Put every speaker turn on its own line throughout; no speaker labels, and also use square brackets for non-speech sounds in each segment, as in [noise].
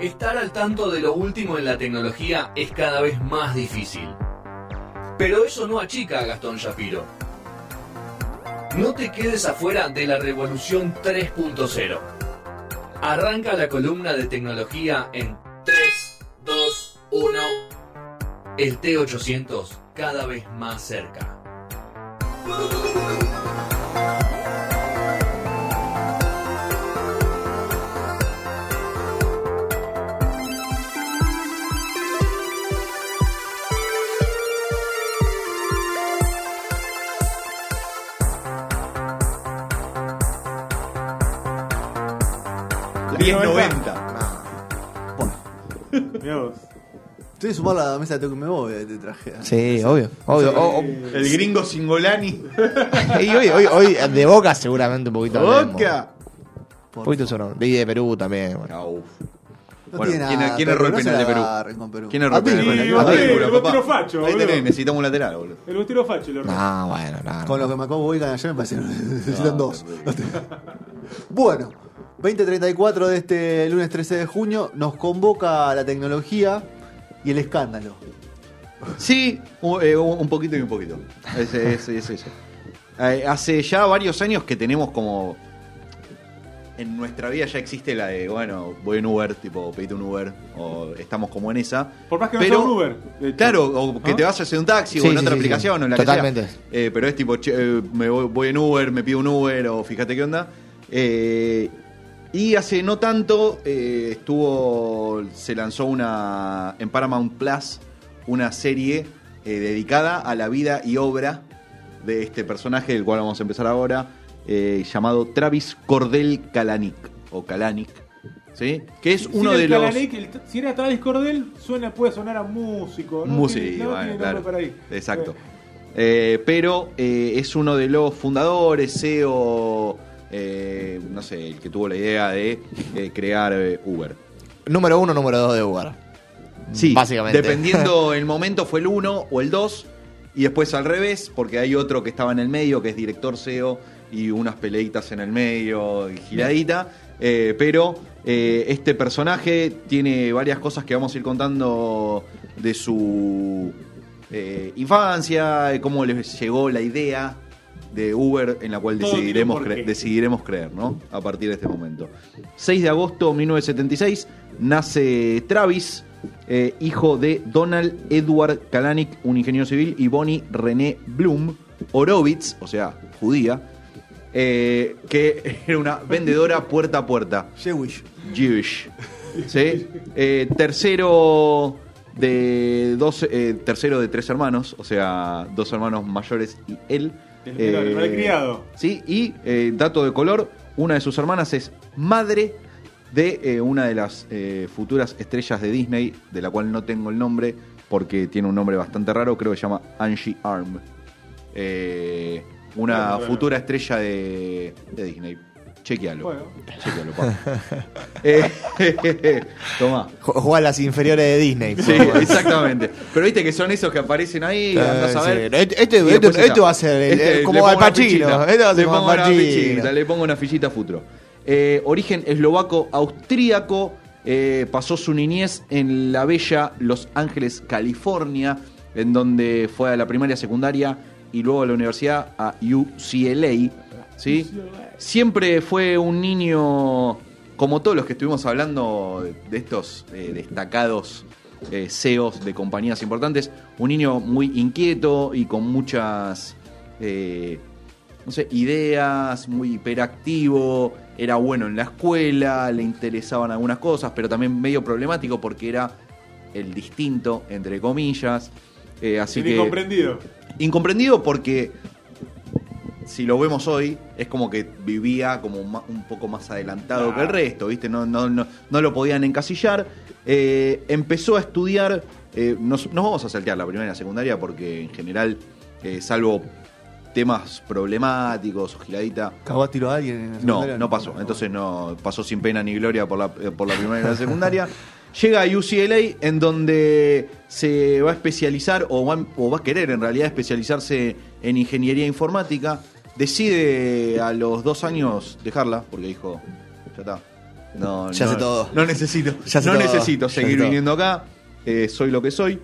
Estar al tanto de lo último en la tecnología es cada vez más difícil. Pero eso no achica a Gastón Shapiro. No te quedes afuera de la revolución 3.0. Arranca la columna de tecnología en 3, 2, 1. El T800 cada vez más cerca.
Mirá vos.
Estoy sumando a la mesa de me voy, te traje.
Sí, obvio. obvio. O- o-
El gringo Singolani.
y hoy, hoy, hoy de Boca seguramente un poquito. hablemos.
Boca.
Un poquito sonoro. Y de Perú también. bueno.
Ah, uf.
No
Bueno,
tiene
¿quién,
nada,
quién erró el penal de Perú? ¿Quién erró el penal de Perú?
el
A ti, boludo,
facho,
Ahí
boludo.
tenés, necesitamos un lateral, boludo.
El botero facho lo
No, bueno, no. no.
Con lo que me acabo de ayer me parece que necesitan dos. [laughs] bueno, 2034 de este lunes 13 de junio nos convoca la tecnología y el escándalo.
Sí, un, eh, un- poquito y un poquito. Es, es- es eso. Eh, hace ya varios años que tenemos como. En nuestra vida ya existe la de, bueno, voy en Uber, tipo, pedite un Uber, o estamos como en esa.
Por más que no
Pero-
sea un Uber. de hecho.
Claro, o que
¿No?
te vas a hacer un taxi
Sí,
o en
sí,
otra
sí,
aplicación
sí.
o en la
Totalmente.
que sea. Eh, pero es tipo, che, eh, me voy, voy en Uber, me pido un Uber o fíjate qué onda. Eh, y hace no tanto eh, estuvo, se lanzó una en Paramount Plus una serie eh, dedicada a la vida y obra de este personaje del cual vamos a empezar ahora, eh, llamado Travis Cordell Kalanick o Kalanick, ¿sí? Que es
Si
uno de los
el- si era Travis Cordell, suena, puede sonar a músico. ¿no? Tiene- no, tiene
claro. Exacto. Pero es uno de los fundadores, CEO, eh, no sé, el que tuvo la idea de eh, crear eh, Uber.
Número uno, número dos de Uber.
Sí,
Básicamente.
Dependiendo [laughs] el momento fue el 1 o el 2 y después al revés, porque hay otro que estaba en el medio, que es director CEO y unas peleitas en el medio y giradita. Eh, pero eh, este personaje tiene varias cosas que vamos a ir contando de su eh, infancia, cómo les llegó la idea de Uber en la cual decidiremos, cre- decidiremos creer, ¿no? A partir de este momento. 6 de agosto de 1976 nace Travis, eh, hijo de Donald Edward Kalanick, un ingeniero civil, y Bonnie René Bloom, Horowitz, o sea, judía, eh, que [laughs] era una vendedora puerta a puerta.
Jewish.
Jewish. ¿Sí? Eh, tercero de dos, eh, tercero de tres hermanos, o sea, dos hermanos mayores y él.
El menor, el malcriado.
Sí, y eh, dato de color, una de sus hermanas es madre de eh, una de las eh, futuras estrellas de Disney, de la cual no tengo el nombre, porque tiene un nombre bastante raro, creo que se llama Angie Arm. Eh, una futura estrella de, de Disney. Chequealo.
Bueno.
Chequealo, [laughs] eh, [laughs] tomá.
Ju- Juega a las inferiores de Disney.
Sí, exactamente. Pero viste que son esos que aparecen ahí,
Eh,
andás a
sí.
ver.
Este- este- este- este va a ser el- como
le pongo
Al
una
Pacino,
fichita.
este va a ser
Le
como
pongo
Al
una fichita, le pongo una fichita futuro. Eh, origen eslovaco austríaco. eh, pasó su niñez en la bella Los Ángeles, California, en donde fue a la primaria, secundaria y luego a la universidad a UCLA. ¿Sí? Siempre fue un niño, como todos los que estuvimos hablando de estos eh, destacados eh, CEOs de compañías importantes, un niño muy inquieto y con muchas eh, no sé, ideas, muy hiperactivo, era bueno en la escuela, le interesaban algunas cosas, pero también medio problemático porque era el distinto, entre comillas. Eh, así
el
que
incomprendido.
incomprendido porque si lo vemos hoy es como que vivía como un poco más adelantado que el resto, ¿viste? No, no, no, no lo podían encasillar. Eh, empezó a estudiar, eh, nos, nos vamos a saltear la primera y la secundaria porque en general, eh, salvo temas problemáticos o giradita,
¿Cagó a tiro a alguien en la
no,
secundaria?
no pasó. Entonces no pasó sin pena ni gloria por la, eh, por la primera y la [laughs] secundaria. Llega a UCLA en donde se va a especializar o va, o va a querer en realidad especializarse en ingeniería informática. Decide a los dos años dejarla porque dijo, ya está, No,
Ya
no,
sé todo.
No necesito,
Ya sé
no
todo.
necesito seguir viniendo acá. eh, soy lo que soy.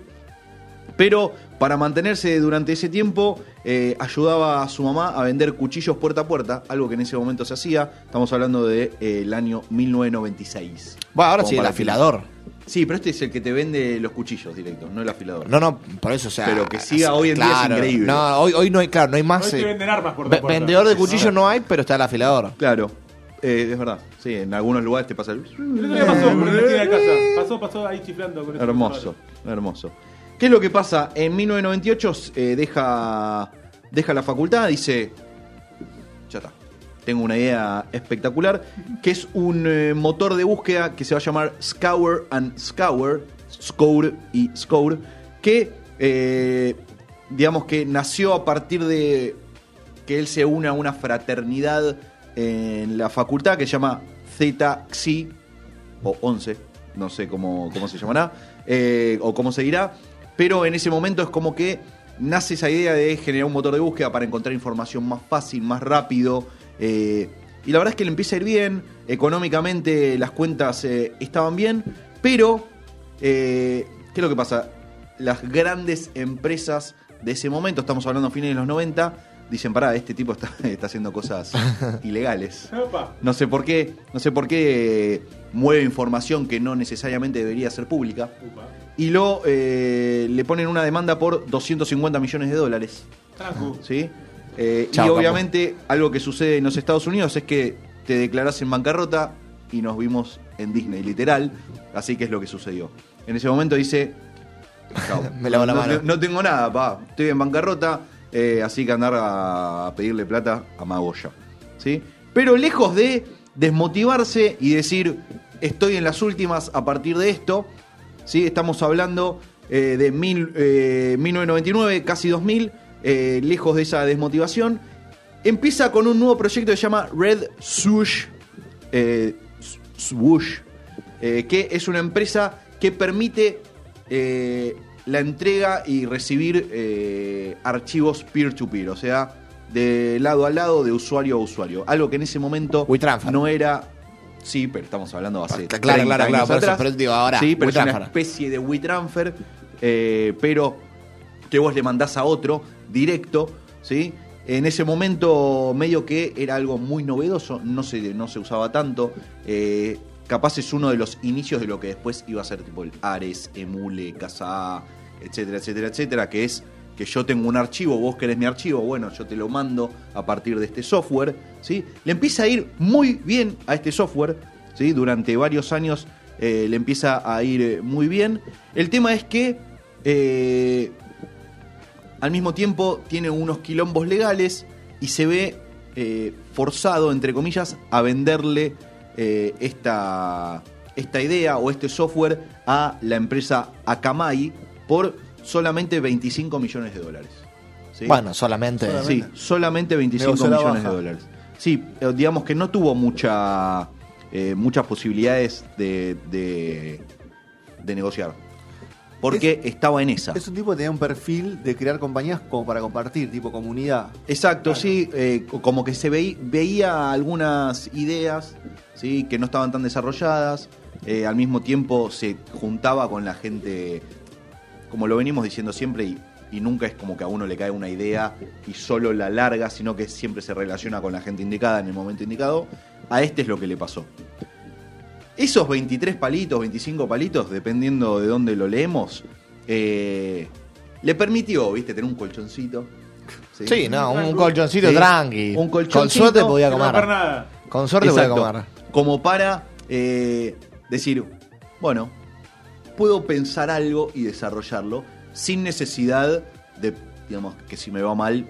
Pero para mantenerse durante ese tiempo, eh, ayudaba a su mamá a vender cuchillos puerta a puerta, algo que en ese momento se hacía. Estamos hablando del año 1996.
Bueno, ahora sí, el afilador.
Sí, pero este es el que te vende los cuchillos directos, no el afilador.
No, no, por eso, o sea.
Pero que siga hoy en día es
claro,
increíble.
No, hoy, hoy no hay, claro, no hay más.
Hoy te
eh,
venden armas por puerta.
vendedor de cuchillos no hay, pero está el afilador.
Claro, eh, es verdad. Sí, en algunos lugares te pasa el...
El otro día pasó por la esquina de casa. Pasó, pasó ahí chiflando con eso.
Hermoso, hermoso. ¿Qué es lo que pasa? En 1998 eh, deja, deja la facultad, dice, ya está, tengo una idea espectacular, que es un eh, motor de búsqueda que se va a llamar Scour and Scour, Scour y Scour, que eh, digamos que nació a partir de que él se une a una fraternidad en la facultad que se llama Zeta Xi, o 11, no sé cómo, cómo se llamará, eh, o cómo se dirá, pero en ese momento es como que nace esa idea de generar un motor de búsqueda para encontrar información más fácil, más rápido, eh, y la verdad es que le empieza a ir bien, económicamente las cuentas eh, estaban bien, pero, eh, ¿qué es lo que pasa? Las grandes empresas de ese momento, estamos hablando a fines de los 90, dicen, pará, este tipo está, [laughs] está haciendo cosas [laughs] ilegales.
Opa.
No sé por qué, no sé por qué mueve información que no necesariamente debería ser pública. Y lo eh, le ponen una demanda por 250 millones de dólares. ¿sí? Eh,
Chao,
y obviamente algo que sucede en los Estados Unidos es que te declarás en bancarrota y nos vimos en Disney, literal. Así que es lo que sucedió. En ese momento dice... chao. [laughs]
Me lavo la
no,
mano.
no tengo nada, pa. Estoy en bancarrota, eh, así que andar a, a pedirle plata a Magoya. ¿sí? Pero lejos de desmotivarse y decir, estoy en las últimas a partir de esto, ¿sí? estamos hablando eh, de mil, eh, 1999, casi 2000, eh, lejos de esa desmotivación, empieza con un nuevo proyecto que se llama Red Swoosh, eh, Swoosh, eh, que es una empresa que permite la entrega y recibir archivos peer-to-peer, o sea, de lado a lado, de usuario a usuario. Algo que en ese momento no era... Sí, pero estamos hablando hace
claro,
30
claro, claro, por eso, digo, ahora,
Sí, pero es una especie de WeTransfer, eh, pero que vos le mandás a otro directo, ¿sí? En ese momento medio que era algo muy novedoso, no se, no se usaba tanto. eh, capaz es uno de los inicios de lo que después iba a ser tipo el Ares, Emule, Casa, etcétera, etcétera, etcétera, que es que yo tengo un archivo, vos querés mi archivo, bueno, yo te lo mando a partir de este software, ¿sí? Le empieza a ir muy bien a este software, ¿sí? Durante varios años eh, le empieza a ir eh, muy bien. El tema es que al mismo tiempo tiene unos quilombos legales y se ve eh, forzado, entre comillas, a venderle eh, esta, esta idea o este software a la empresa Akamai por solamente 25 millones de dólares. ¿sí?
Bueno, solamente.
Solamente.
Sí, solamente 25
Negoció la
millones de dólares. Sí, eh, digamos que no tuvo mucha, eh, muchas posibilidades de, de, de negociar. Porque estaba en esa.
Es un tipo que tenía un perfil de crear compañías como para compartir, tipo comunidad.
Exacto, sí, eh, como que se veí- veía algunas ideas sí, que no estaban tan desarrolladas, eh, al mismo tiempo se juntaba con la gente, como lo venimos diciendo siempre, y, y nunca es como que a uno le cae una idea y solo la larga, sino que siempre se relaciona con la gente indicada en el momento indicado, a este es lo que le pasó. Esos 23 palitos, 25 palitos, dependiendo de dónde lo leemos, eh, le permitió, viste, tener un colchoncito.
Sí, no, un colchoncito
Sí.
tranqui.
Un
Con
colchoncito,
suerte podía comer.
nada.
Con suerte podía comer.
Como para eh, decir, bueno, puedo pensar algo y desarrollarlo sin necesidad de, digamos, que si me va mal,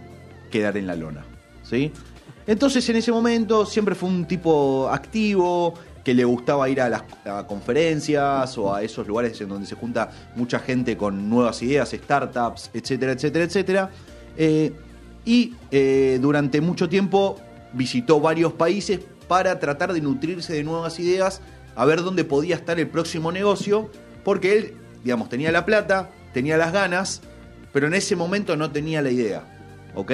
quedar en la lona. ¿Sí? Entonces en ese momento siempre fue un tipo activo, que le gustaba ir a las conferencias o a esos lugares en donde se junta mucha gente con nuevas ideas, startups, etcétera, etcétera, etcétera. Eh, y eh, durante mucho tiempo visitó varios países para tratar de nutrirse de nuevas ideas, a ver dónde podía estar el próximo negocio, porque él, digamos, tenía la plata, tenía las ganas, pero en ese momento no tenía la idea. ¿Ok?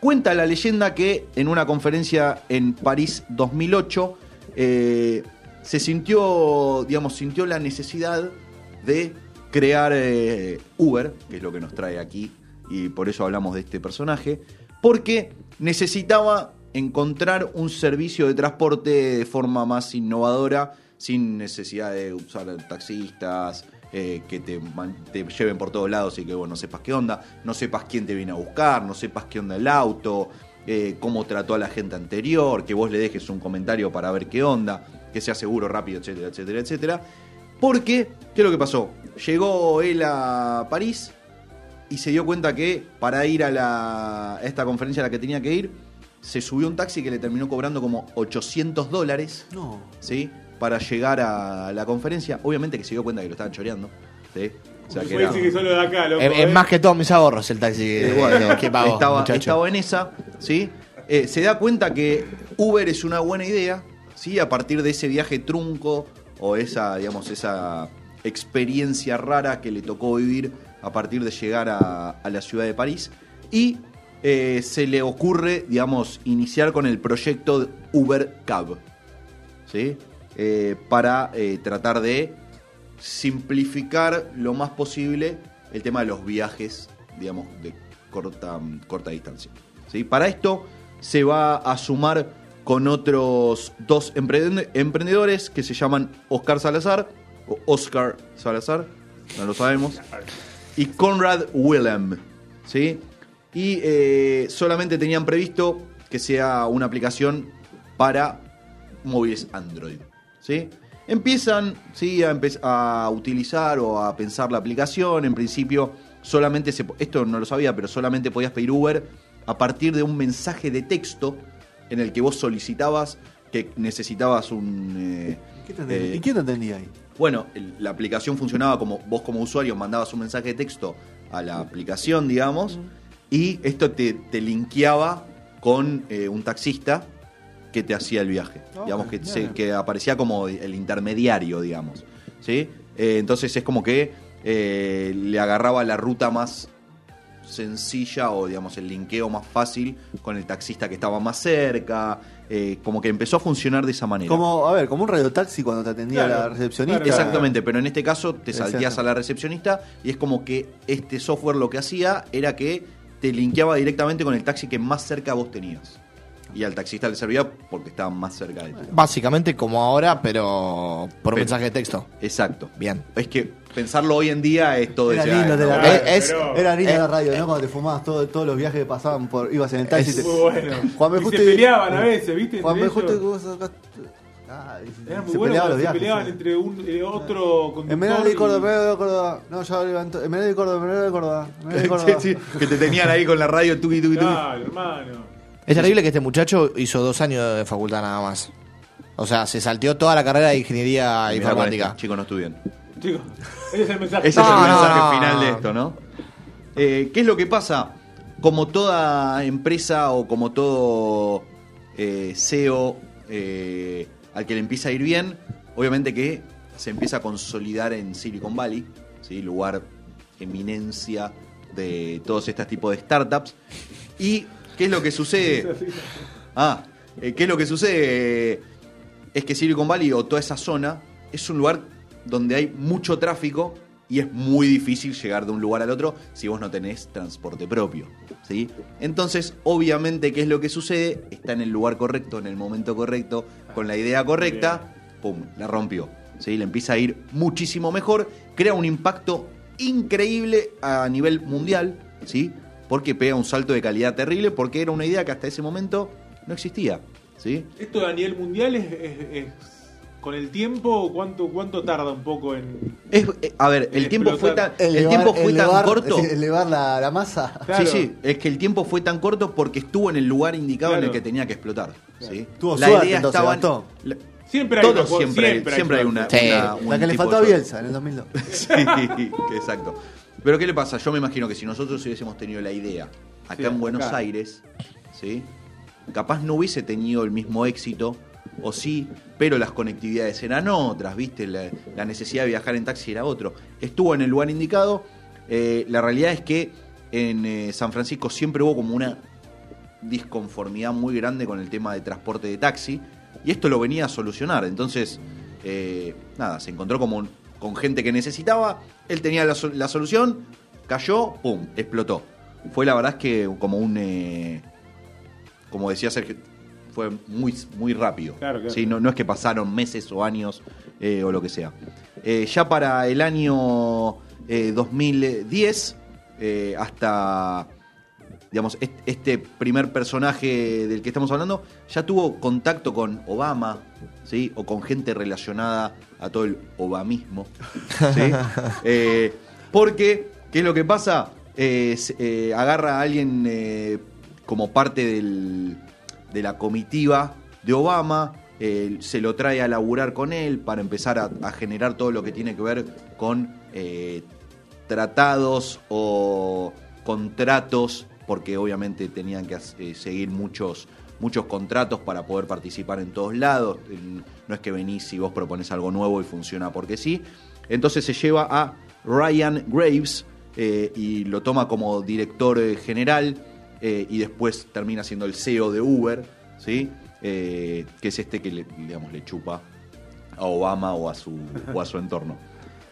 Cuenta la leyenda que en una conferencia en París 2008, eh, se sintió, digamos, sintió la necesidad de crear eh, Uber, que es lo que nos trae aquí, y por eso hablamos de este personaje, porque necesitaba encontrar un servicio de transporte de forma más innovadora, sin necesidad de usar taxistas, eh, que te, lleven por todos lados y que no sepas qué onda, no sepas quién te viene a buscar, no sepas qué onda el auto, eh, cómo trató a la gente anterior, que vos le dejes un comentario para ver qué onda, que sea seguro, rápido, etcétera, etcétera, etcétera. Porque, ¿qué es lo que pasó? Llegó él a París y se dio cuenta que para ir a, la, a esta conferencia a la que tenía que ir, se subió un taxi que le terminó cobrando como 800 dólares.
No.
¿sí? Para llegar a la conferencia. Obviamente que se dio cuenta que lo estaban choreando. ¿sí? O sea, que
Puede
era-
decir que solo de acá, loco.
Es, es
¿eh?
más que todos mis ahorros el taxi
eh,
que,
bueno,
que pago,
estaba,
muchacho.
estaba en esa, ¿sí? Eh, se da cuenta que Uber es una buena idea, ¿sí? A partir de ese viaje trunco o esa, digamos, esa experiencia rara que le tocó vivir a partir de llegar a, a la ciudad de París. Y eh, se le ocurre, digamos, iniciar con el proyecto de Uber Cab, ¿sí? Eh, para eh, tratar de simplificar lo más posible el tema de los viajes, digamos, de corta, corta distancia. ¿sí? Para esto se va a sumar con otros dos emprende- emprendedores que se llaman Oscar Salazar, o Oscar Salazar, no lo sabemos, y Conrad Willem. ¿sí? Y eh, solamente tenían previsto que sea una aplicación para móviles Android. ¿sí? Empiezan ¿sí? a, empe- a utilizar o a pensar la aplicación. En principio, solamente se, esto no lo sabía, pero solamente podías pedir Uber a partir de un mensaje de texto en el que vos solicitabas que necesitabas un. eh,
¿Qué te entendí?
eh,
¿Y quién te entendía ahí?
bueno, el- la aplicación funcionaba como vos como usuario mandabas un mensaje de texto a la aplicación, digamos, y esto te, te linkeaba con eh, un taxista que te hacía el viaje. Digamos que,
bien.
se- que aparecía como el intermediario, digamos. ¿sí? Eh, entonces es como que eh, le agarraba la ruta más sencilla o digamos el linkeo más fácil con el taxista que estaba más cerca. eh, como que empezó a funcionar de esa manera.
Como, a ver, como un radiotaxi cuando te atendía
Claro,
la recepcionista.
claro.
Exactamente, pero en este caso te saltías a la recepcionista y es como que este software lo que hacía era que te linkeaba directamente con el taxi que más cerca vos tenías. Y al taxista le servía porque estaba más cerca de ti.
Básicamente como ahora, pero por un mensaje de texto.
Exacto.
Bien.
Es que pensarlo hoy en día es todo
Era lindo de la radio.
Eh, es-
Era lindo
Eh,
la radio, ¿no? Cuando te fumabas todo- todos los viajes que pasaban por. ibas en el taxi.
Es
y te-
Muy bueno.
Juan B.
Y
Justo
se peleaban a veces, ¿viste?
Juan B.
entre
Justo.
ellos.
vos sacaste- Ah, y
Era muy
se
bueno
peleaban
cuando
los
se
viajes.
peleaban
sí.
entre un, eh, otro conductor
En Menal de
y-
Córdoba, en Menal de Córdoba. No, ya levantó. En Menal de Córdoba, en Menal de Córdoba. en Menal de [laughs] Córdoba.
Sí, sí, que te tenían ahí con la radio tuki tuki tuki.
Claro, hermano.
Es terrible que este muchacho hizo dos años de facultad nada más. O sea, se salteó toda la carrera de ingeniería
Mirá con
informática.
esto, Chicos, no estudian.
Chicos, ese es el mensaje.
Ese
No,
es el
no,
mensaje
no.
final de esto, ¿no? Eh, ¿Qué es lo que pasa? Como toda empresa o como todo eh, CEO eh, al que le empieza a ir bien, obviamente que se empieza a consolidar en Silicon Valley, ¿sí? lugar eminencia de todos estos tipos de startups. ¿Y qué es lo que sucede? Ah, eh, ¿qué es lo que sucede? Es que Silicon Valley o toda esa zona es un lugar donde hay mucho tráfico y es muy difícil llegar de un lugar al otro si vos no tenés transporte propio. ¿sí? Entonces, obviamente, ¿qué es lo que sucede? Está en el lugar correcto, en el momento correcto, con la idea correcta, ¡pum! La rompió. ¿sí? Le empieza a ir muchísimo mejor, crea un impacto increíble a nivel mundial, ¿sí? Porque pega un salto de calidad terrible, porque era una idea que hasta ese momento no existía. ¿sí?
Esto a nivel mundial es, es- es- con el tiempo, ¿cuánto, cuánto tarda un poco en.
Es- eh, a ver, el tiempo fue tan, el tiempo fue tan corto.
es [laughs] decir, elevar la, la masa.
Claro.
Sí, sí, es que el tiempo fue tan corto porque estuvo en el lugar indicado en el que tenía que explotar. ¿sí?
Tuvo suerte, entonces, Gastón.
la-
Siempre hay
todos
una-
siempre,
siempre hay
siempre hay una,
Sí.
una- un
La que le faltó a. Bielsa en el 2002. [laughs]
Sí, exacto. Pero ¿qué le pasa? Yo me imagino que si nosotros hubiésemos tenido la idea acá
Sí,
en Buenos
acá.
Aires, ¿sí? capaz no hubiese tenido el mismo éxito, o sí, pero las conectividades eran otras, ¿viste? La, la necesidad de viajar en taxi era otro. Estuvo en el lugar indicado. eh, la realidad es que en eh, San Francisco siempre hubo como una disconformidad muy grande con el tema de transporte de taxi, y esto lo venía a solucionar. Entonces, eh, nada, se encontró como un- con gente que necesitaba, él tenía la, sol- la solución, cayó, pum, explotó. Fue la verdad es que como un, eh, como decía Sergio, fue muy, muy rápido.
Claro, claro.
Sí, no, no es que pasaron meses o años eh, o lo que sea. Eh, ya para el año eh, 2010, eh, hasta digamos, est- este primer personaje del que estamos hablando ya tuvo contacto con Obama, ¿sí? O con gente relacionada a todo el obamismo, ¿sí? [laughs] Eh, porque, ¿qué es lo que pasa? Eh, eh, agarra a alguien como parte del- de la comitiva de Obama, eh, se lo trae a laburar con él para empezar a, a generar todo lo que tiene que ver con eh, tratados o contratos, porque obviamente tenían que eh, seguir muchos, muchos contratos para poder participar en todos lados. No es que venís y vos propones algo nuevo y funciona porque sí. Entonces se lleva a Ryan Graves eh, y lo toma como director eh, general eh, y después termina siendo el CEO de Uber, ¿sí? Que es este que le, digamos, le chupa a Obama o a su, o a su entorno. [laughs]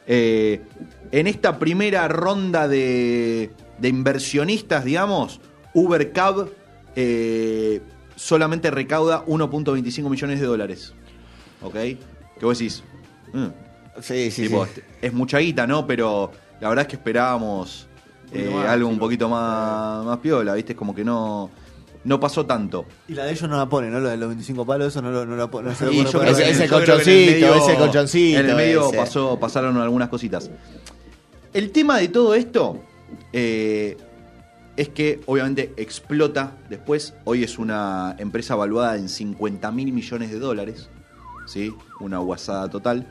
En esta primera ronda de, de inversionistas, digamos, Uber Cab eh, solamente recauda 1.25 millones de dólares. ¿Ok? ¿Qué vos decís? Mm,
Sí, sí,
tipo,
sí.
Es mucha guita, ¿no? Pero la verdad es que esperábamos eh,
más,
algo un
sí,
poquito más, más piola, ¿viste? Es como que no, no pasó tanto.
Y la de ellos no la ponen, ¿no? Lo de los 25 palos, eso no, lo, no, la pone- no pone
yo creo
ahí.
que-
Ese
yo creo que en el
colchoncito, ese colchoncito
En el medio
ese.
pasó, pasaron algunas cositas. El tema de todo esto eh, es que obviamente explota después. Hoy es una empresa valuada en 50 mil millones de dólares. ¿sí? Una guasada total.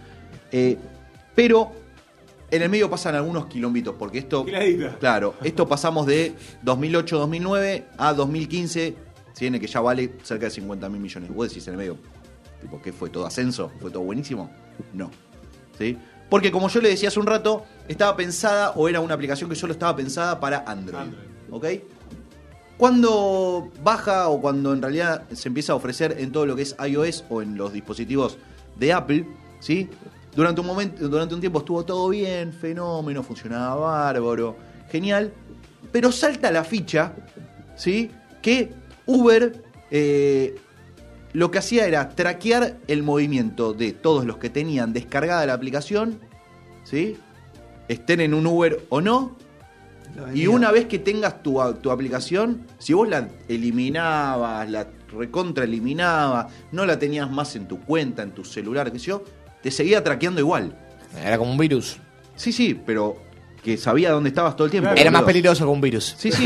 Eh, pero en el medio pasan algunos quilombitos, porque esto... Claro, esto pasamos de 2008-2009 a 2015, tiene que ya vale cerca de 50 mil millones. Vos decís en el medio, tipo, ¿qué fue todo ascenso? ¿Fue todo buenísimo? No. ¿Sí? Porque como yo le decía hace un rato, estaba pensada o era una aplicación que solo estaba pensada para Android.
Android.
¿Ok? Cuando baja o cuando en realidad se empieza a ofrecer en todo lo que es iOS o en los dispositivos de Apple, ¿sí? Durante un momento, durante un tiempo estuvo todo bien, fenómeno, funcionaba bárbaro, genial, pero salta la ficha, ¿sí? Que Uber eh, lo que hacía era traquear el movimiento de todos los que tenían descargada la aplicación, ¿sí? Estén en un Uber o no, y una vez que tengas tu, tu aplicación, si vos la eliminabas, la recontra eliminabas, no la tenías más en tu cuenta, en tu celular, qué sé yo, te seguía traqueando igual.
Era como un virus.
Sí, sí, pero que sabía dónde estabas todo el tiempo.
Era más peligroso que un virus.
Sí, sí.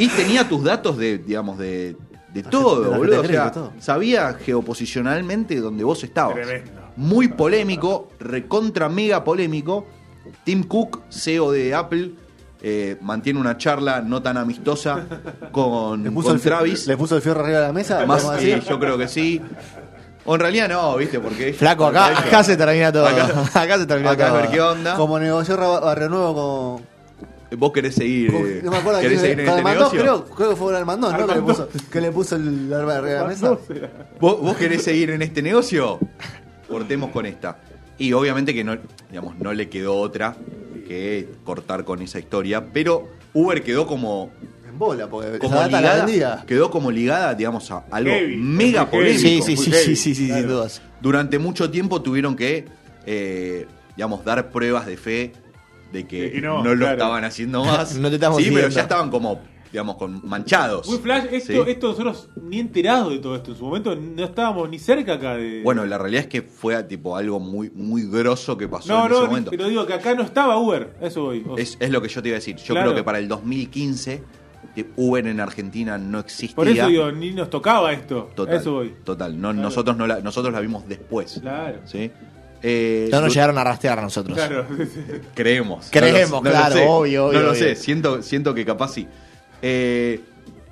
y tenía tus datos de, digamos, de, de todo, boludo. O sea, sabía geoposicionalmente donde vos estabas.
Tremendo.
Muy polémico, recontra mega polémico. Tim Cook, CEO de Apple, eh, mantiene una charla no tan amistosa con,
Le puso,
con
el
Travis.
le puso el fierro arriba de la mesa.
Más,
a
sí, yo creo que sí. O en realidad no, ¿viste? Porque
Flaco, acá, acá se termina todo.
Acá- [laughs]
Acá, se termina
acá a
todo.
ver qué onda.
Como negoció Barrio Nuevo con.
Vos querés seguir, eh,
no me acuerdo
querés seguir en
con
este
Armandós,
negocio.
creo, creo que fue Armandós, ¿no? Que le, puso, que le puso el arma de la mesa.
¿Vos, vos querés seguir en este negocio? Cortemos con esta. Y obviamente que no, digamos, no le quedó otra que cortar con esa historia, pero Uber quedó como,
En bola, porque
como ligada, quedó como ligada, digamos, a algo
Heavy,
mega
muy heavy.
polémico.
Sí, sí, sí, sí, sí, sí, sin
claro.
dudas.
Durante mucho tiempo tuvieron que, eh, digamos, dar pruebas de fe de que,
De que
no,
no,
lo
claro.
estaban haciendo más. [laughs]
No te estamos
sí, pero ya estaban como, digamos, con manchados.
Muy flash, esto,
Sí.
esto nosotros ni enterados de todo esto. En su momento no estábamos ni cerca acá de.
Bueno, la realidad es que fue tipo algo muy, muy grosso que pasó
no,
en ese
no,
momento.
pero digo que acá no estaba Uber. Eso voy. O-
Es, es lo que yo te iba a decir. Yo
Claro.
creo que para el 2015 eh, Uber en Argentina no existía.
por eso digo, ni nos tocaba esto.
total,
Eso voy.
Total. No,
Claro.
nosotros, no la, nosotros la vimos después.
Claro.
¿sí? Eh,
No nos llegaron a rastrear a nosotros.
Claro.
Creemos. [laughs]
Creemos,
No
claro, obvio, obvio,
No lo
obvio.
sé, siento, siento que capaz sí. Eh,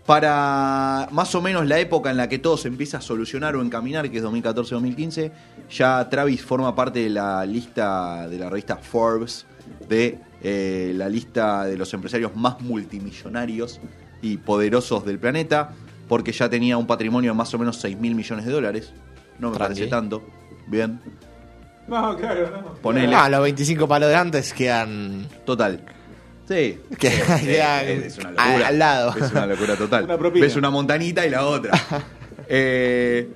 para más o menos la época en la que todo se empieza a solucionar o encaminar, que es 2014-2015, ya Travis forma parte de la lista de la revista Forbes, de eh, la lista de los empresarios más multimillonarios y poderosos del planeta, porque ya tenía un patrimonio de más o menos 6 mil millones de dólares. No me
Tranqui.
parece tanto. Bien.
No, claro, no.
Ponele.
No, los 25 palos de antes quedan.
Total. Sí.
Que-
Sí, [laughs]
quedan
es una locura.
al lado.
Es una locura total.
Una.
Ves una montanita y la otra. [laughs] Eh,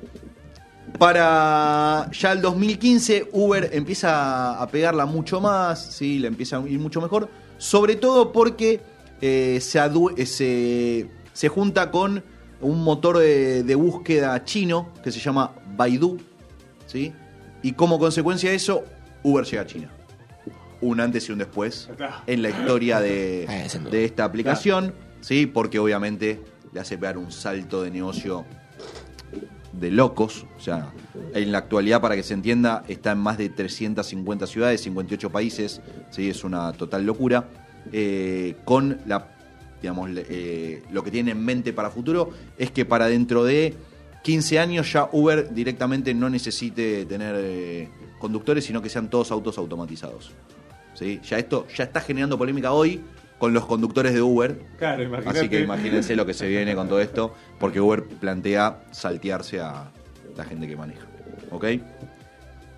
para ya el 2015, Uber empieza a pegarla mucho más, ¿sí? le empieza a ir mucho mejor. Sobre todo porque eh, se, adu- eh, se, se junta con un motor de, de búsqueda chino que se llama Baidu. ¿sí? Y como consecuencia de eso, Uber llega a China. Un antes y un después en la historia de, [laughs]
duda.
de esta aplicación, ¿sí? porque obviamente le hace pegar un salto de negocio de locos. O sea, en la actualidad, para que se entienda, está en más de 350 ciudades, 58 países. ¿sí? Es una total locura. Eh, con la, digamos, eh, lo que tiene en mente para futuro es que para dentro de 15 años ya Uber directamente no necesite tener eh, conductores, sino que sean todos autos automatizados. ¿sí? Ya esto ya está generando polémica hoy con los conductores de Uber.
Claro, imagínate.
Así que imagínense lo que se viene con todo esto, porque Uber plantea saltearse a la gente que maneja. ¿Ok?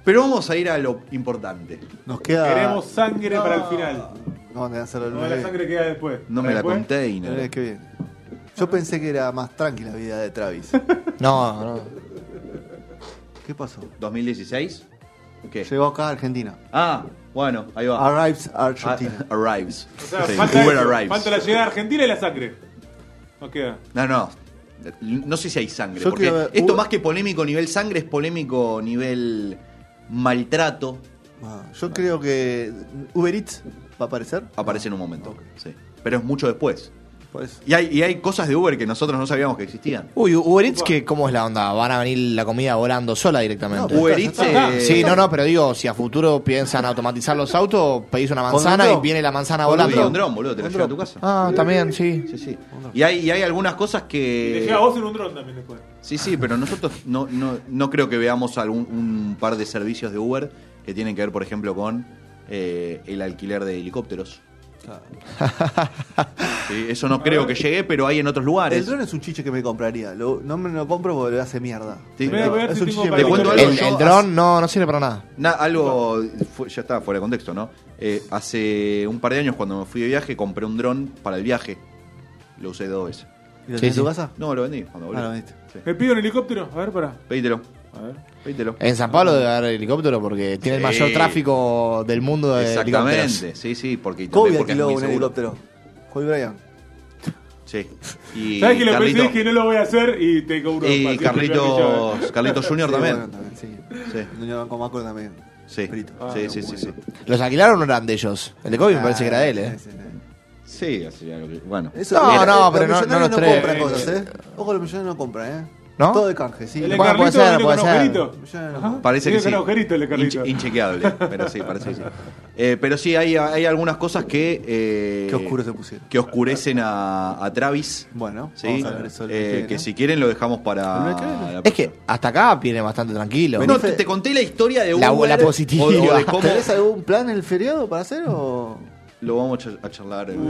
Pero vamos a ir a lo importante.
Nos queda.
Queremos sangre para el final.
No,
No, la sangre queda después.
No me la
el
container.
lunes que viene. Yo pensé que era más tranquila la vida de Travis. [laughs]
No, no.
¿Qué pasó?
¿2016? ¿Qué?
Llegó acá a Argentina.
Ah, bueno, ahí va.
Arrives Argentina.
Ah, arrives.
O sea,
Sí,
falta,
Uber arrives.
falta la llegada a Argentina y la sangre. No queda.
No, no. No sé si hay sangre.
Yo
porque
quiero ver-
esto
Uber-
más que polémico nivel sangre es polémico nivel maltrato.
Ah, yo creo que Uber Eats va a aparecer.
Aparece en un momento. Sí. Pero es mucho después. Y hay, y hay cosas de Uber que nosotros no sabíamos que existían.
Uy, Uber Eats, que, ¿cómo es la onda? ¿Van a venir la comida volando sola directamente?
No,
Uber Eats. eh,
Sí, no, no, pero digo, si a futuro piensan automatizar los autos, pedís una manzana y viene la manzana
Boludo,
volando.
y un dron, boludo, te lo lleva a tu casa.
Ah, también, sí.
Sí, sí. Y hay, y hay algunas cosas que.
llega a vos en un dron también después.
Sí, sí, pero nosotros no, no, no creo que veamos algún un par de servicios de Uber que tienen que ver, por ejemplo, con eh, el alquiler de helicópteros. [laughs] Sí, eso no creo que llegue, pero hay en otros
El
lugares.
dron es un chiche que me compraría. Lo- no me lo compro porque le hace mierda.
Sí.
Voy a ver
es
si
un
tengo
chiche
para
que me
cuento
compraría.
algo.
El,
yo
el dron no, no sirve para nada.
Na- algo fu- ya está fuera de contexto, ¿no? Eh, hace un par de años cuando me fui de viaje compré un dron para el viaje. Lo usé dos veces.
¿Y lo
Sí,
tenés en tu
sí.
casa?
No, lo vendí cuando volví.
Ah, lo vendiste.
Sí.
¿Me pido un helicóptero? A ver, para.
Pedítelo,
A ver.
pedítelo.
En San Pablo debe haber helicóptero porque tiene el mayor tráfico del mundo de helicópteros.
Exactamente, sí, sí, porque
Kobe
también porque es
alquiló
muy
un
seguro.
helicóptero. Kobe Bryant.
Sí. Y [laughs]
¿Sabes que lo
Carlito-
pensé que no lo voy a hacer y te cobro
y Carlitos, Carlitos Junior [laughs]
Sí,
también.
bueno, también, sí.
Sí.
El dueño de Banco Macro también.
Sí.
Ah,
sí, sí, sí, sí.
Los alquilaron o no eran de ellos. El de Kobe me parece que era de él, ¿eh?
Sí, sí, sí.
Sí, así bueno.
Eso-
No,
Mira,
no,
los
pero no-
millonarios
no los tres.
compran cosas, ¿eh? Ojo, los millonarios no compran, ¿eh?
¿No?
Todo de canje, sí.
El
Bueno, puede ser, puede ser.
no.
Parece que sí. Inche- inchequeable, pero sí, parece que sí. Eh, pero sí, hay, hay algunas cosas que... eh,
Qué oscuro se pusieron.
Que oscurecen a, a Travis.
Bueno,
¿sí?
vamos a ver eso. el
Eh,
que
que si quieren lo dejamos para...
Que
la
Es que hasta acá viene bastante tranquilo.
No, te, te conté la historia de
La-
Uber.
la positiva.
o- o de cómo
¿Tenés algún plan en el feriado para hacer o...?
lo vamos a char- a charlar en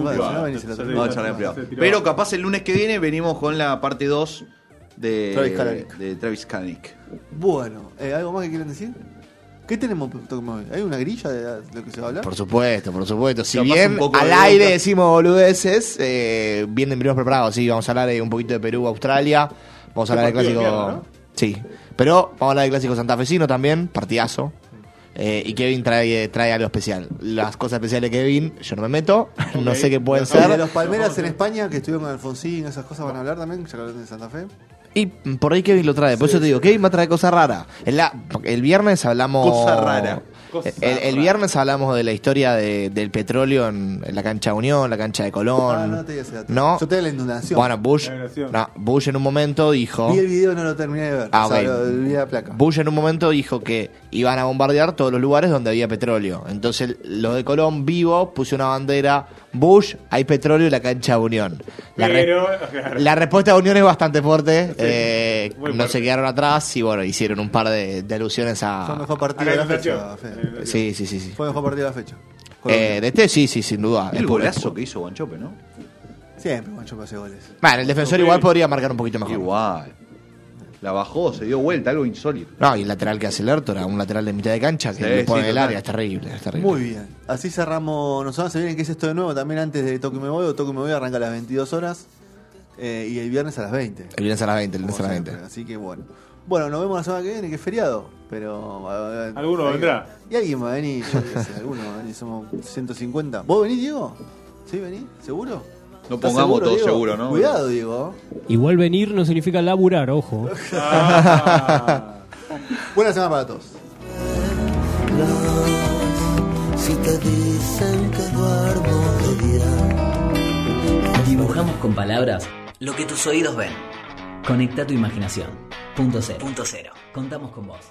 privado. Pero capaz el lunes que viene venimos con la parte 2 de
Travis Kalanick.
de Travis Kalanick.
Bueno, eh, ¿algo más que quieran decir? ¿Qué tenemos? ¿Hay una grilla de lo que se va a hablar?
Por supuesto, por supuesto. Si bien al
de
aire
boca.
decimos boludeces, eh, vienen primero preparados. Sí, vamos a hablar de un poquito de Perú, Australia. Vamos a hablar del
de
clásico.
mierda, ¿no?
Sí, pero vamos a hablar del clásico santafesino también, partidazo. Eh, y Kevin trae, trae algo especial. Las cosas especiales de Kevin, yo no me meto. [laughs] No sé qué pueden
¿Y de
ser.
los Palmeras en España que estuvieron con Alfonsín, esas cosas van a hablar también, ya que hablan de Santa Fe?
Y por ahí Kevin lo trae. Por eso te digo, Kevin va a traer cosas raras. En la- el viernes hablamos.
Cosa rara.
Cosa
El, el viernes hablamos de la historia de- del petróleo en, en la cancha Unión, la cancha de Colón.
Ah, no te digas ese dato.
No.
Yo te la inundación.
Bueno, Bush, no, Bush en un momento dijo.
Vi el video, no lo terminé de ver.
Ah,
o sea,
ok.
lo- vi la placa.
Bush en un momento dijo que iban a bombardear todos los lugares donde había petróleo. Entonces los de Colón vivo puso una bandera Bush, hay petróleo en la cancha Unión. La, re-
Pero, claro. [laughs]
la respuesta de Unión es bastante fuerte. eh, no
fuerte.
se quedaron atrás y bueno, hicieron un par de, de alusiones
Fue el
a...
mejor partido de
la
fecha,
inundación.
Sí, sí, sí. sí.
Fue el mejor partido de la fecha.
Eh, de este sí, sí, sin duda.
El
Es-
golazo que hizo Guanchope, ¿no?
Siempre Guancho hace goles.
Bueno, el defensor igual podría marcar un poquito mejor.
Igual. La bajó, se dio vuelta, algo insólito.
No, y el lateral que hace el Lertora, un lateral de mitad de cancha que
Sí,
le pone
sí,
en el
total.
área, es terrible, es terrible.
Muy bien. Así cerramos. Nos vamos a ver qué es esto de nuevo también antes de Toque Me Voy. O Toque Me Voy arranca a las 22 horas. eh, y el viernes a las 20.
El viernes a las 20, el viernes a las
siempre.
20.
Así que bueno. Bueno, nos vemos la semana que viene, que es feriado. Pero.
Alguno
hay-
vendrá.
Y alguien va a venir, yo qué sé, alguno va a venir. Somos 150. ¿Vos venís, Diego? ¿Sí, venís? ¿Seguro?
No
¿Estás
pongamos todo
Diego?
seguro, ¿no?
Cuidado, Diego.
Igual venir no significa laburar, ojo.
Ah. [laughs]
Buena semana para todos.
Si te dicen que duermo de día.
Dibujamos con palabras lo que tus oídos ven. Conecta tu imaginación. Punto cero. Punto cero. Contamos con vos.